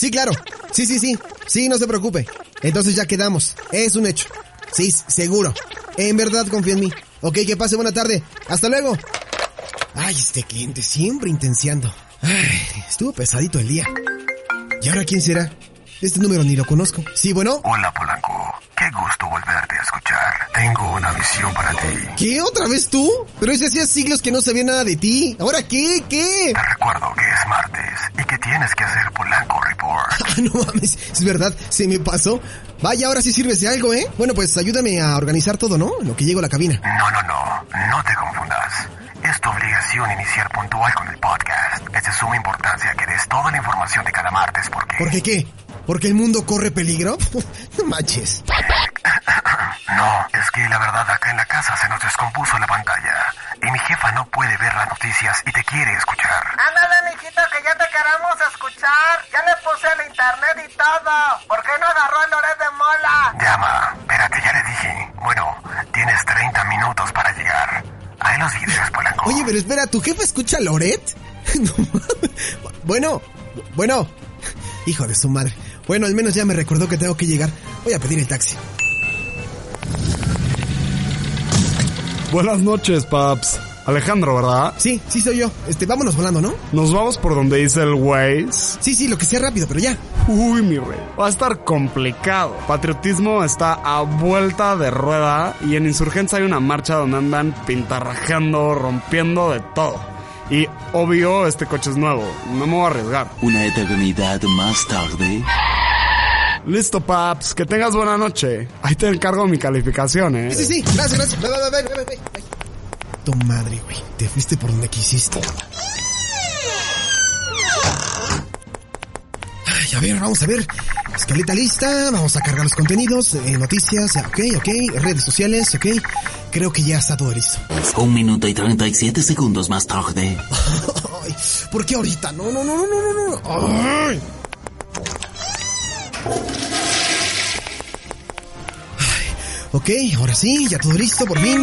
Sí, claro. Sí, sí, sí. Sí, no se preocupe. Entonces ya quedamos. Es un hecho. Sí, seguro. En verdad confía en mí. Ok, que pase buena tarde. Hasta luego. Ay, este cliente siempre intenciando. Ay, estuvo pesadito el día. ¿Y ahora quién será? Este número ni lo conozco. Sí, bueno. Hola, Polanco. Qué gusto volverte a escuchar. Tengo una visión para ti. ¿Qué? ¿Otra vez tú? Pero ese hacía siglos que no sabía nada de ti. ¿Ahora qué? ¿Qué? Te recuerdo que es martes y que tienes que hacer. Ah, no mames. Es verdad, se me pasó. Vaya, ahora sí sirves de algo, ¿eh? Bueno, pues ayúdame a organizar todo, ¿no? Lo que llego a la cabina. No, no, no. No te confundas. Es tu obligación iniciar puntual con el podcast. Es de suma importancia que des toda la información de cada martes porque... ¿Por qué qué? ¿Porque el mundo corre peligro? no manches. No, es que la verdad acá en la casa se nos descompuso la pantalla. Y mi jefa no puede ver las noticias y te quiere escuchar. Ándale, mijito, que ya te queremos escuchar. Ya le puse todo. ¿Por qué no agarró el Loret de Mola? Llama, espérate, ya le dije. Bueno, tienes 30 minutos para llegar. Ahí los vídeos, Polanco. Oye, pero espera, ¿tu jefe escucha a Loret? Bueno, bueno. Hijo de su madre. Bueno, al menos ya me recordó que tengo que llegar. Voy a pedir el taxi. Buenas noches, paps. Alejandro, ¿verdad? Sí, sí soy yo. Este, vámonos volando, ¿no? Nos vamos por donde dice el Waze. Sí, sí, lo que sea rápido, pero ya. Uy, mi rey. Va a estar complicado. Patriotismo está a vuelta de rueda y en Insurgencia hay una marcha donde andan pintarrajeando, rompiendo de todo. Y obvio, este coche es nuevo. No me voy a arriesgar. Una eternidad más tarde. Listo, paps. Que tengas buena noche. Ahí te encargo mi calificación, ¿eh? Sí, sí, sí. Gracias, gracias. Ve, ve, ve, madre, güey. Te fuiste por donde quisiste. Ay, a ver, vamos a ver. Escaleta lista. Vamos a cargar los contenidos. eh, noticias. Ok, ok. Redes sociales. Ok. Creo que ya está todo listo. Un minuto y 37 segundos más tarde. Ay, ¿Por qué ahorita? No, no, no, no, no, no, no. Ay, Ok, ahora sí, ya todo listo, por fin.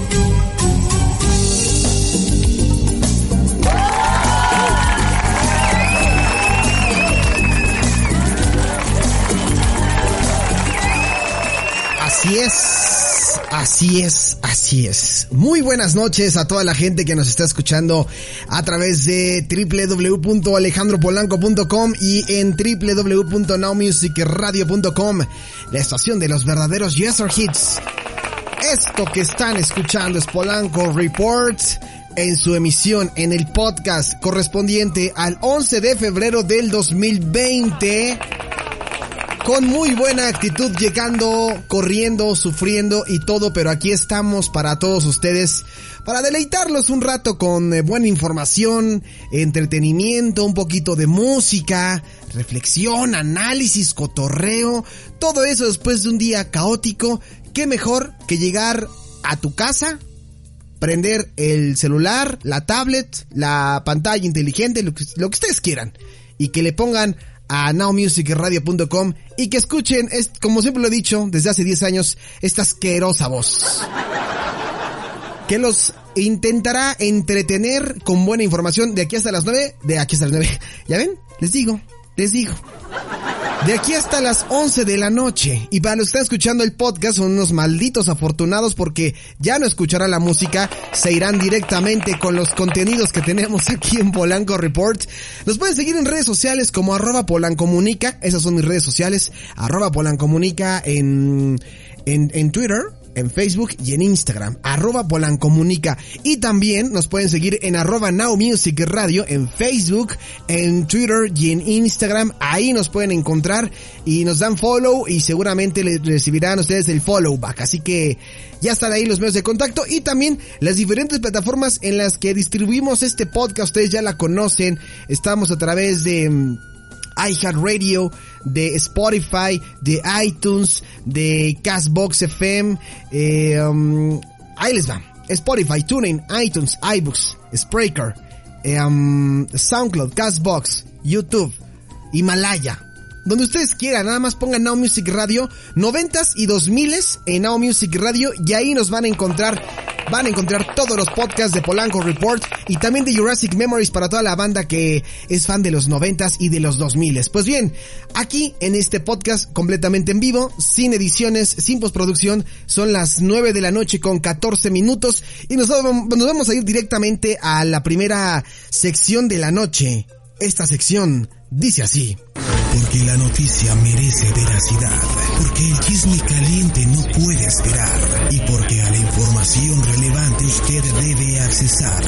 Así es, así es, así es. Muy buenas noches a toda la gente que nos está escuchando a través de www.alejandropolanco.com y en www.nowmusicradio.com, la estación de los verdaderos Yes or Hits. Esto que están escuchando es Polanco Report en su emisión en el podcast correspondiente al 11 de febrero del 2020 con muy buena actitud, llegando, corriendo, sufriendo y todo, pero aquí estamos para todos ustedes, para deleitarlos un rato con eh, buena información, entretenimiento, un poquito de música, reflexión, análisis, cotorreo, todo eso después de un día caótico, qué mejor que llegar a tu casa, prender el celular, la tablet, la pantalla inteligente, lo que, lo que ustedes quieran, y que le pongan a nowmusicradio.com y que escuchen, es, como siempre lo he dicho desde hace 10 años, esta asquerosa voz. Que los intentará entretener con buena información de aquí hasta las 9, de aquí hasta las 9. ¿Ya ven? Les digo, les digo. De aquí hasta las 11 de la noche. Y para los que están escuchando el podcast son unos malditos afortunados porque ya no escucharán la música, se irán directamente con los contenidos que tenemos aquí en Polanco Report. Nos pueden seguir en redes sociales como arroba polancomunica, esas son mis redes sociales, arroba polancomunica en, en, en Twitter, en Facebook y en Instagram, arroba Polancomunica. Y también nos pueden seguir en arroba Now Music Radio en Facebook, en Twitter y en Instagram. Ahí nos pueden encontrar y nos dan follow y seguramente les recibirán ustedes el follow back. Así que ya están ahí los medios de contacto y también las diferentes plataformas en las que distribuimos este podcast. Ustedes ya la conocen. Estamos a través de mm, iHeartRadio, de Spotify, de iTunes, de Castbox FM, eh, um, ahí les va. Spotify, TuneIn, iTunes, iBooks, Spreaker, eh, um, SoundCloud, Castbox, YouTube, Himalaya, donde ustedes quieran, nada más pongan Now Music Radio 90s y 2000s en Now Music Radio y ahí nos van a encontrar van a encontrar todos los podcasts de Polanco Report y también de Jurassic Memories para toda la banda que es fan de los 90s y de los 2000s. Pues bien, aquí en este podcast completamente en vivo, sin ediciones, sin postproducción, son las 9 de la noche con 14 minutos y nos, nos vamos a ir directamente a la primera sección de la noche. Esta sección dice así. Porque la noticia merece veracidad, porque el chisme caliente no puede esperar y porque a la información relevante usted debe accesar.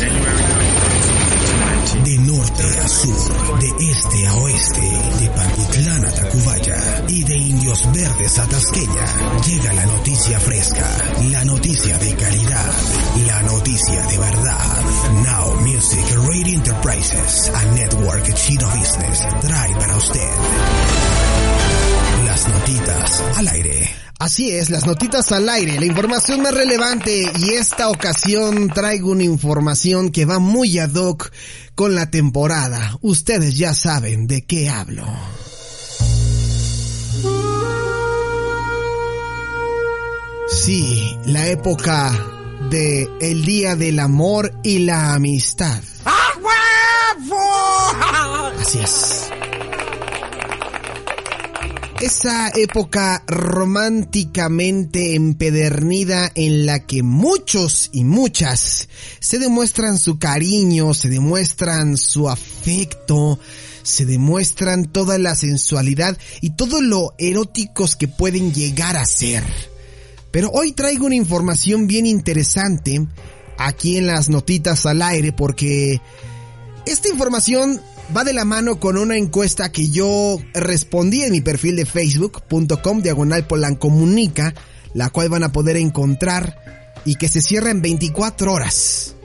De norte a sur, de este a oeste, de Pantitlán a Tacubaya y de Indios Verdes a Tasqueña, llega la noticia fresca, la noticia de calidad, la noticia de verdad. Now Music Radio Enterprises, a network chino business, trae para usted las notitas al aire. Así es, las notitas al aire, la información más relevante y esta ocasión traigo una información que va muy ad hoc con la temporada. Ustedes ya saben de qué hablo. Sí, la época de el Día del Amor y la Amistad. Así Esa época románticamente empedernida en la que muchos y muchas se demuestran su cariño, se demuestran su afecto, se demuestran toda la sensualidad y todo lo eróticos que pueden llegar a ser. Pero hoy traigo una información bien interesante aquí en las notitas al aire porque esta información va de la mano con una encuesta que yo respondí en mi perfil de facebook.com diagonal polancomunica, la cual van a poder encontrar y que se cierra en 24 horas.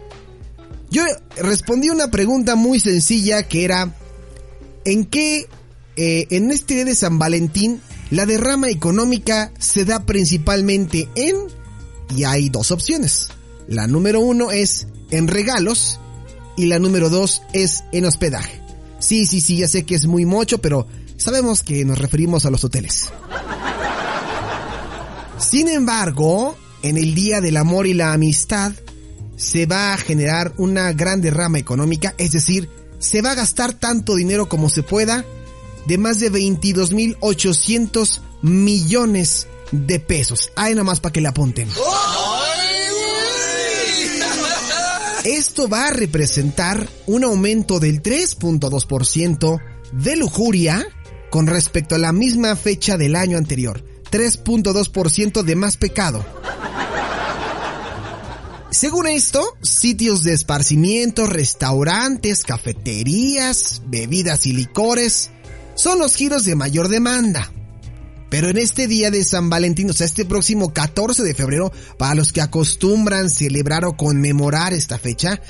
Yo respondí una pregunta muy sencilla que era, ¿en qué, eh, en este día de San Valentín, la derrama económica se da principalmente en, y hay dos opciones. La número uno es en regalos y la número dos es en hospedaje. Sí, sí, sí, ya sé que es muy mocho, pero sabemos que nos referimos a los hoteles. Sin embargo, en el Día del Amor y la Amistad se va a generar una gran derrama económica, es decir, se va a gastar tanto dinero como se pueda, de más de 22.800 millones de pesos. Ahí nomás para que le apunten. Esto va a representar un aumento del 3.2% de lujuria con respecto a la misma fecha del año anterior. 3.2% de más pecado. Según esto, sitios de esparcimiento, restaurantes, cafeterías, bebidas y licores son los giros de mayor demanda. Pero en este día de San Valentín, o sea, este próximo 14 de febrero, para los que acostumbran celebrar o conmemorar esta fecha,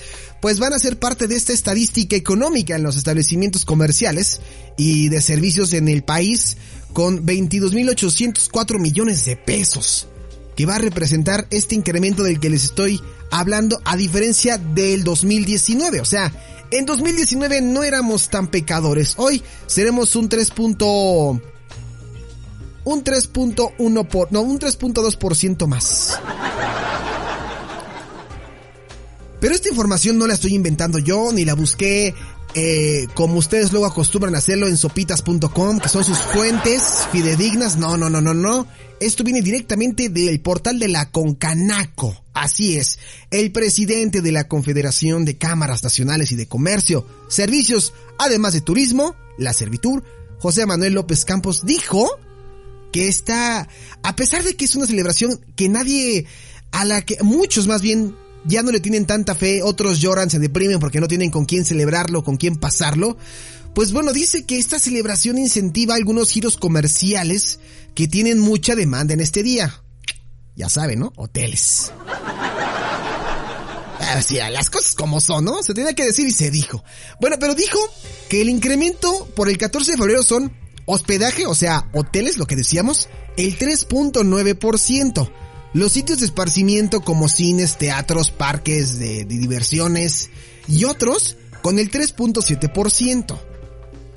pues van a ser parte de esta estadística económica en los establecimientos comerciales y de servicios en el país con 22.804 millones de pesos, que va a representar este incremento del que les estoy hablando a diferencia del 2019, o sea, en 2019 no éramos tan pecadores, hoy seremos un 3 un 3.1 por, no, un 3.2% más. Pero esta información no la estoy inventando yo, ni la busqué eh, como ustedes luego acostumbran hacerlo en sopitas.com, que son sus fuentes fidedignas. No, no, no, no, no. Esto viene directamente del portal de la Concanaco. Así es, el presidente de la Confederación de Cámaras Nacionales y de Comercio, Servicios, además de Turismo, la Servitur, José Manuel López Campos, dijo que está, a pesar de que es una celebración que nadie, a la que muchos más bien ya no le tienen tanta fe, otros lloran, se deprimen porque no tienen con quién celebrarlo, con quién pasarlo, pues bueno, dice que esta celebración incentiva algunos giros comerciales que tienen mucha demanda en este día. Ya saben, ¿no? Hoteles. Así, las cosas como son, ¿no? Se tenía que decir y se dijo. Bueno, pero dijo que el incremento por el 14 de febrero son Hospedaje, o sea, hoteles, lo que decíamos, el 3.9%. Los sitios de esparcimiento como cines, teatros, parques de, diversiones y otros con el 3.7%.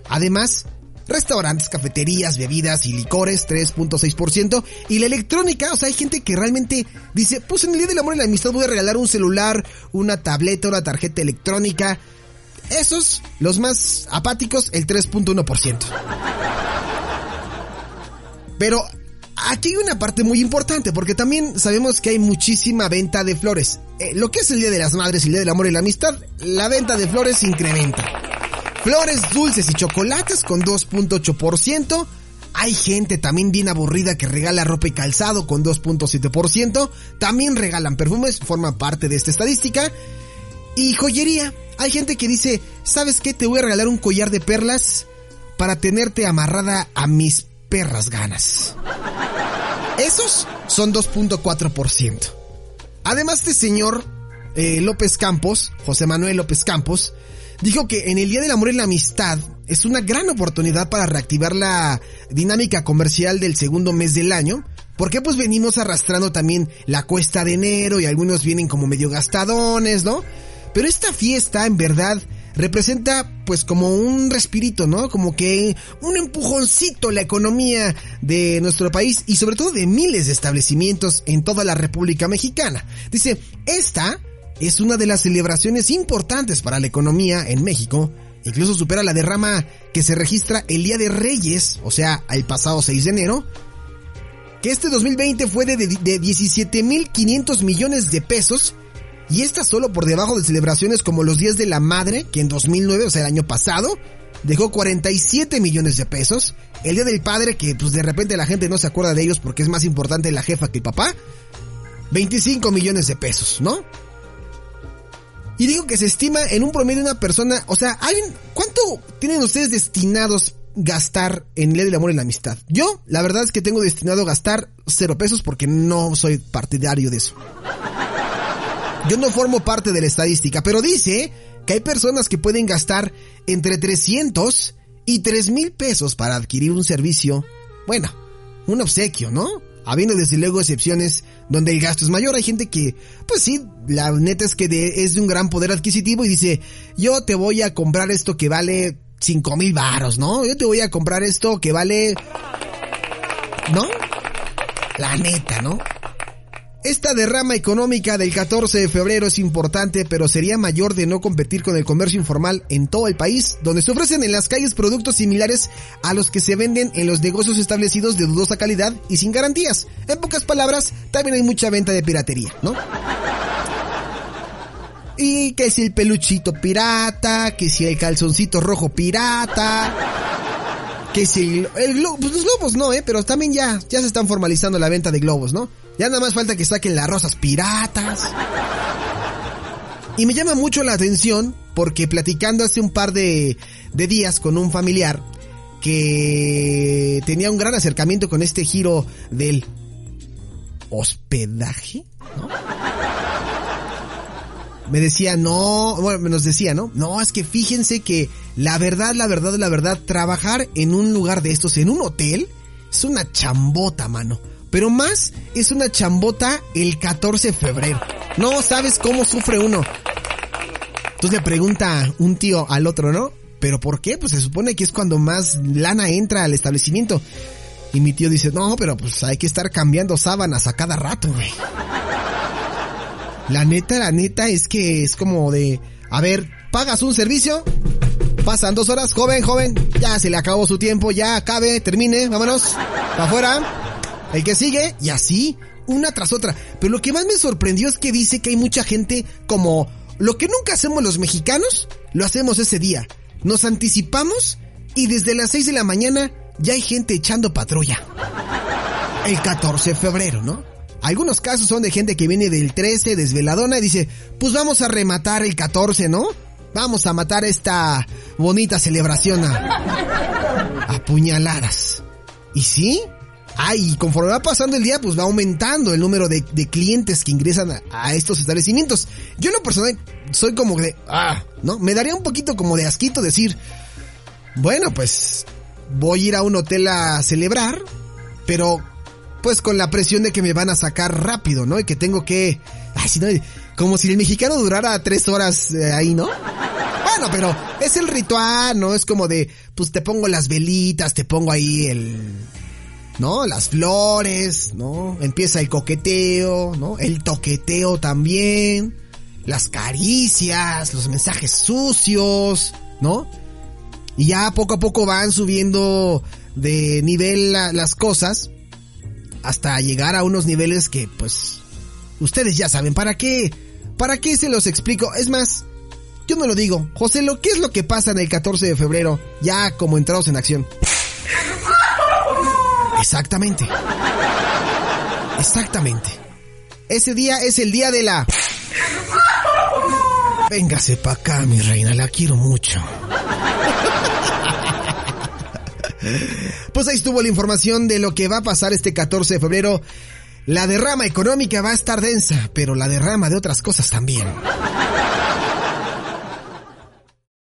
Además, restaurantes, cafeterías, bebidas y licores 3.6% y la electrónica, o sea, hay gente que realmente dice, pues en el Día del Amor y la Amistad voy a regalar un celular, una tableta, una tarjeta electrónica. Esos, los más apáticos, el 3.1%. Pero aquí hay una parte muy importante, porque también sabemos que hay muchísima venta de flores. Eh, lo que es el Día de las Madres y el Día del Amor y la Amistad, la venta de flores incrementa. Flores dulces y chocolates con 2.8%. Hay gente también bien aburrida que regala ropa y calzado con 2.7%. También regalan perfumes, forma parte de esta estadística. Y joyería. Hay gente que dice, ¿sabes qué? Te voy a regalar un collar de perlas para tenerte amarrada a mis perras ganas. Esos son 2.4%. Además, este señor eh, López Campos, José Manuel López Campos, dijo que en el Día del Amor y la Amistad es una gran oportunidad para reactivar la dinámica comercial del segundo mes del año, porque pues venimos arrastrando también la cuesta de enero y algunos vienen como medio gastadones, ¿no? Pero esta fiesta en verdad representa pues como un respirito, ¿no? Como que un empujoncito a la economía de nuestro país y sobre todo de miles de establecimientos en toda la República Mexicana. Dice, esta es una de las celebraciones importantes para la economía en México. Incluso supera la derrama que se registra el Día de Reyes, o sea, el pasado 6 de enero, que este 2020 fue de, de 17.500 millones de pesos y esta solo por debajo de celebraciones como los Días de la Madre, que en 2009, o sea, el año pasado, dejó 47 millones de pesos. El Día del Padre, que pues de repente la gente no se acuerda de ellos porque es más importante la jefa que el papá, 25 millones de pesos, ¿no? Y digo que se estima en un promedio una persona, o sea, ¿hay, ¿cuánto tienen ustedes destinados gastar en Día del Amor y la Amistad? Yo, la verdad es que tengo destinado a gastar cero pesos porque no soy partidario de eso. Yo no formo parte de la estadística, pero dice que hay personas que pueden gastar entre 300 y 3 mil pesos para adquirir un servicio, bueno, un obsequio, ¿no? Habiendo desde luego excepciones donde el gasto es mayor, hay gente que, pues sí, la neta es que es de un gran poder adquisitivo y dice, yo te voy a comprar esto que vale 5 mil varos, ¿no? Yo te voy a comprar esto que vale... ¿No? La neta, ¿no? Esta derrama económica del 14 de febrero es importante, pero sería mayor de no competir con el comercio informal en todo el país, donde se ofrecen en las calles productos similares a los que se venden en los negocios establecidos de dudosa calidad y sin garantías. En pocas palabras, también hay mucha venta de piratería, ¿no? Y que si el peluchito pirata, que si el calzoncito rojo pirata, que si el, globo, pues los globos no, eh, pero también ya, ya se están formalizando la venta de globos, ¿no? Ya nada más falta que saquen las rosas piratas. Y me llama mucho la atención porque platicando hace un par de, de días con un familiar que tenía un gran acercamiento con este giro del hospedaje, ¿no? Me decía, no, bueno, nos decía, ¿no? No, es que fíjense que la verdad, la verdad, la verdad, trabajar en un lugar de estos, en un hotel, es una chambota, mano. Pero más es una chambota el 14 de febrero. No sabes cómo sufre uno. Entonces le pregunta un tío al otro, ¿no? ¿Pero por qué? Pues se supone que es cuando más lana entra al establecimiento. Y mi tío dice, no, pero pues hay que estar cambiando sábanas a cada rato, güey. La neta, la neta es que es como de, a ver, pagas un servicio, pasan dos horas, joven, joven, ya se le acabó su tiempo, ya acabe, termine, vámonos, afuera, el que sigue, y así, una tras otra. Pero lo que más me sorprendió es que dice que hay mucha gente como, lo que nunca hacemos los mexicanos, lo hacemos ese día. Nos anticipamos y desde las 6 de la mañana ya hay gente echando patrulla. El 14 de febrero, ¿no? Algunos casos son de gente que viene del 13, desveladona, y dice, pues vamos a rematar el 14, ¿no? Vamos a matar esta bonita celebración a, a puñaladas. ¿Y sí? Ay, conforme va pasando el día, pues va aumentando el número de, de clientes que ingresan a, a, estos establecimientos. Yo en lo personal soy como de, ah, ¿no? Me daría un poquito como de asquito decir, bueno, pues voy a ir a un hotel a celebrar, pero pues con la presión de que me van a sacar rápido, ¿no? Y que tengo que... Ay, si no, como si el mexicano durara tres horas eh, ahí, ¿no? Bueno, pero es el ritual, ¿no? Es como de, pues te pongo las velitas, te pongo ahí el, ¿no? Las flores, ¿no? Empieza el coqueteo, ¿no? El toqueteo también, las caricias, los mensajes sucios, ¿no? Y ya poco a poco van subiendo de nivel la- las cosas hasta llegar a unos niveles que, pues, ustedes ya saben, ¿para qué? ¿Para qué se los explico? Es más, yo no lo digo. José, ¿lo qué es lo que pasa en el 14 de febrero? Ya como entrados en acción. Exactamente. Exactamente. Ese día es el día de la... Véngase pa' acá, mi reina, la quiero mucho. Pues ahí estuvo la información de lo que va a pasar este 14 de febrero. La derrama económica va a estar densa, pero la derrama de otras cosas también.